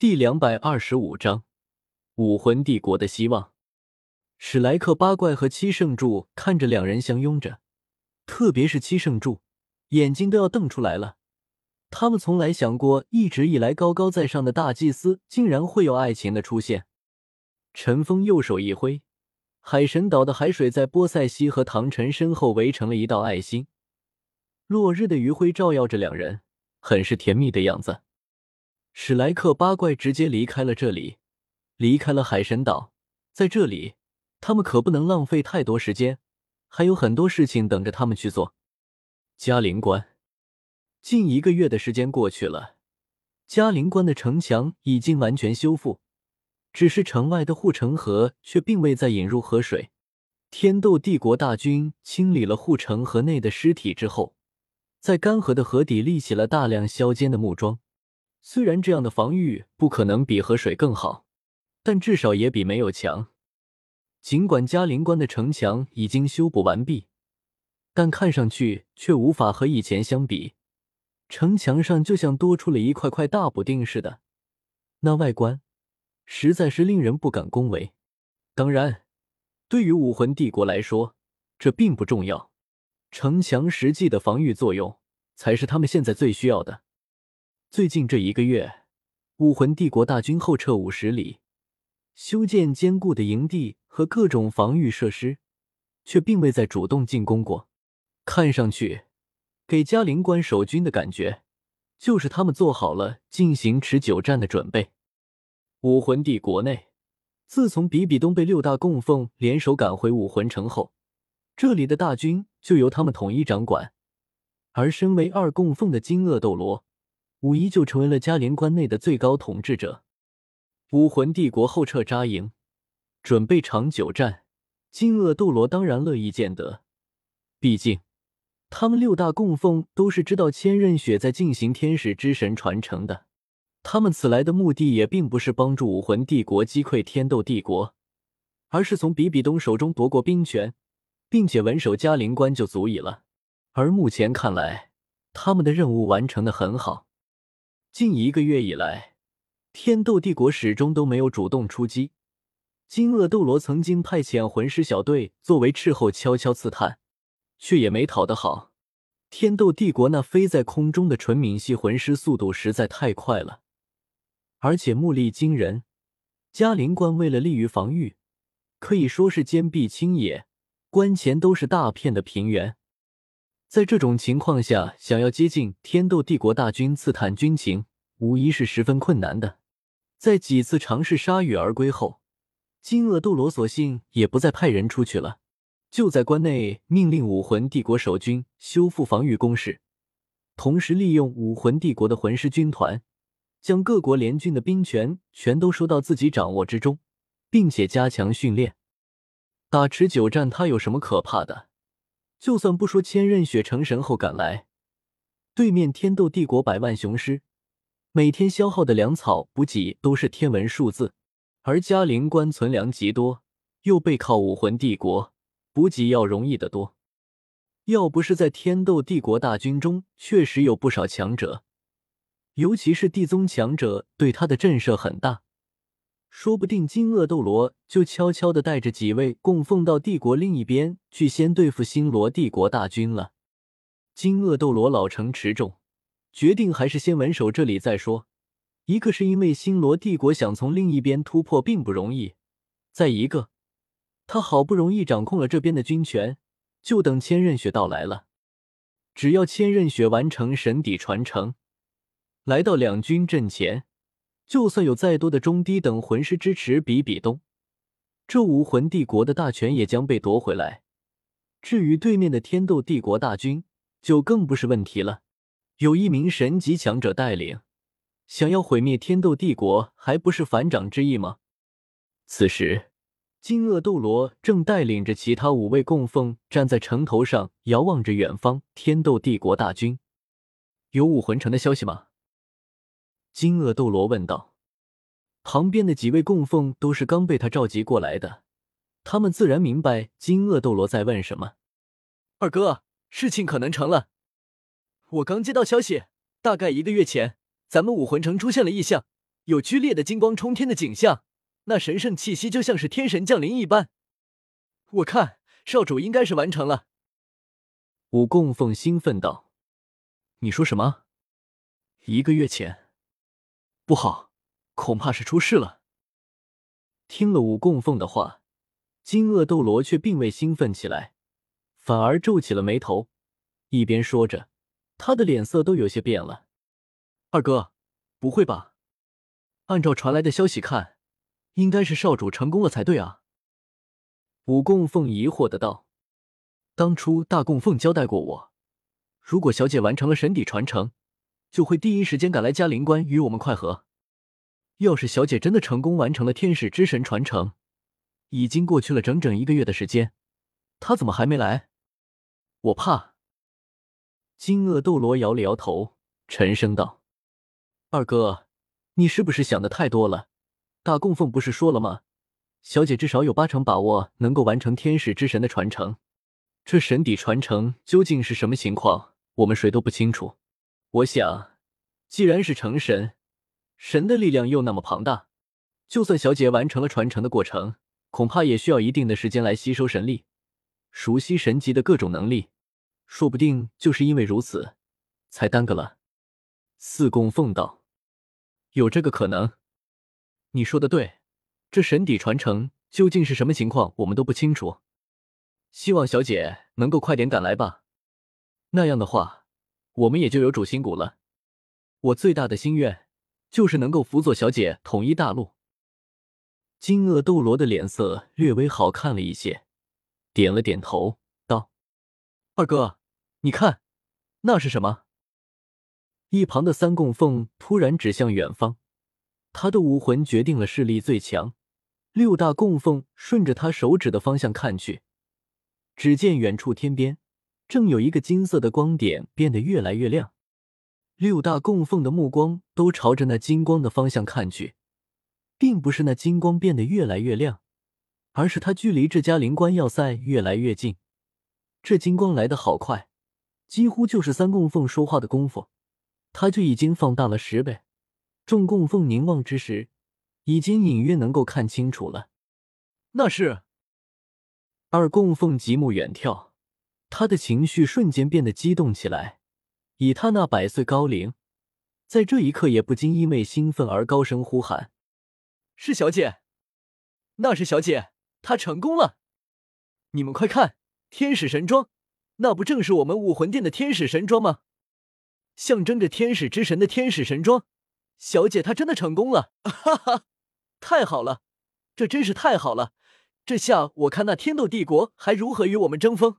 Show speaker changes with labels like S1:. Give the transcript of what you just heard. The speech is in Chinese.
S1: 第两百二十五章武魂帝国的希望。史莱克八怪和七圣柱看着两人相拥着，特别是七圣柱，眼睛都要瞪出来了。他们从来想过，一直以来高高在上的大祭司，竟然会有爱情的出现。陈峰右手一挥，海神岛的海水在波塞西和唐晨身后围成了一道爱心。落日的余晖照耀着两人，很是甜蜜的样子。史莱克八怪直接离开了这里，离开了海神岛。在这里，他们可不能浪费太多时间，还有很多事情等着他们去做。嘉陵关，近一个月的时间过去了，嘉陵关的城墙已经完全修复，只是城外的护城河却并未再引入河水。天斗帝国大军清理了护城河内的尸体之后，在干涸的河底立起了大量削尖的木桩。虽然这样的防御不可能比河水更好，但至少也比没有强。尽管嘉陵关的城墙已经修补完毕，但看上去却无法和以前相比。城墙上就像多出了一块块大补丁似的，那外观实在是令人不敢恭维。当然，对于武魂帝国来说，这并不重要。城墙实际的防御作用才是他们现在最需要的。最近这一个月，武魂帝国大军后撤五十里，修建坚固的营地和各种防御设施，却并未再主动进攻过。看上去，给嘉陵关守军的感觉，就是他们做好了进行持久战的准备。武魂帝国内，自从比比东被六大供奉联手赶回武魂城后，这里的大军就由他们统一掌管，而身为二供奉的金鳄斗罗。武一就成为了嘉陵关内的最高统治者。武魂帝国后撤扎营，准备长久战。金鳄斗罗当然乐意见得，毕竟他们六大供奉都是知道千仞雪在进行天使之神传承的。他们此来的目的也并不是帮助武魂帝国击溃天斗帝国，而是从比比东手中夺过兵权，并且稳守嘉陵关就足以了。而目前看来，他们的任务完成的很好。近一个月以来，天斗帝国始终都没有主动出击。金鳄斗罗曾经派遣魂师小队作为斥候，悄悄刺探，却也没讨得好。天斗帝国那飞在空中的纯敏系魂师速度实在太快了，而且目力惊人。嘉陵关为了利于防御，可以说是坚壁清野，关前都是大片的平原。在这种情况下，想要接近天斗帝国大军刺探军情，无疑是十分困难的。在几次尝试铩羽而归后，金鳄斗罗索性也不再派人出去了，就在关内命令武魂帝国守军修复防御工事，同时利用武魂帝国的魂师军团，将各国联军的兵权全都收到自己掌握之中，并且加强训练。打持久战，他有什么可怕的？就算不说千仞雪成神后赶来，对面天斗帝国百万雄师，每天消耗的粮草补给都是天文数字。而嘉陵关存粮极多，又背靠武魂帝国，补给要容易得多。要不是在天斗帝国大军中确实有不少强者，尤其是地宗强者，对他的震慑很大。说不定金鳄斗罗就悄悄的带着几位供奉到帝国另一边去，先对付星罗帝国大军了。金鳄斗罗老成持重，决定还是先稳守这里再说。一个是因为星罗帝国想从另一边突破并不容易，再一个，他好不容易掌控了这边的军权，就等千仞雪到来了。只要千仞雪完成神底传承，来到两军阵前。就算有再多的中低等魂师支持比比东，这武魂帝国的大权也将被夺回来。至于对面的天斗帝国大军，就更不是问题了。有一名神级强者带领，想要毁灭天斗帝国，还不是反掌之意吗？此时，金鳄斗罗正带领着其他五位供奉站在城头上，遥望着远方天斗帝国大军。有武魂城的消息吗？金鳄斗罗问道：“旁边的几位供奉都是刚被他召集过来的，他们自然明白金鳄斗罗在问什么。”二哥，事情可能成了。我刚接到消息，大概一个月前，咱们武魂城出现了异象，有剧烈的金光冲天的景象，那神圣气息就像是天神降临一般。我看少主应该是完成了。五供奉兴奋道：“你说什么？一个月前？不好，恐怕是出事了。”听了武供奉的话，金鳄斗罗却并未兴奋起来，反而皱起了眉头，一边说着，他的脸色都有些变了。二哥，不会吧？按照传来的消息看，应该是少主成功了才对啊。武供奉疑惑的道：“当初大供奉交代过我，如果小姐完成了神底传承，就会第一时间赶来嘉陵关与我们会合。要是小姐真的成功完成了天使之神传承，已经过去了整整一个月的时间，她怎么还没来？我怕。”金鳄斗罗摇了摇头，沉声道：“二哥，你是不是想的太多了？大供奉不是说了吗？”小姐至少有八成把握能够完成天使之神的传承，这神底传承究竟是什么情况，我们谁都不清楚。我想，既然是成神，神的力量又那么庞大，就算小姐完成了传承的过程，恐怕也需要一定的时间来吸收神力，熟悉神级的各种能力。说不定就是因为如此，才耽搁了。四供奉道：“有这个可能。你说的对。”这神底传承究竟是什么情况，我们都不清楚。希望小姐能够快点赶来吧，那样的话，我们也就有主心骨了。我最大的心愿就是能够辅佐小姐统一大陆。金鳄斗罗的脸色略微好看了一些，点了点头，道：“二哥，你看，那是什么？”一旁的三供奉突然指向远方，他的武魂决定了势力最强。六大供奉顺着他手指的方向看去，只见远处天边正有一个金色的光点变得越来越亮。六大供奉的目光都朝着那金光的方向看去，并不是那金光变得越来越亮，而是它距离这家灵官要塞越来越近。这金光来得好快，几乎就是三供奉说话的功夫，它就已经放大了十倍。众供奉凝望之时。已经隐约能够看清楚了，那是二供奉极目远眺，他的情绪瞬间变得激动起来。以他那百岁高龄，在这一刻也不禁因为兴奋而高声呼喊：“是小姐，那是小姐，她成功了！你们快看，天使神装，那不正是我们武魂殿的天使神装吗？象征着天使之神的天使神装，小姐她真的成功了！哈哈。”太好了，这真是太好了！这下我看那天斗帝国还如何与我们争锋？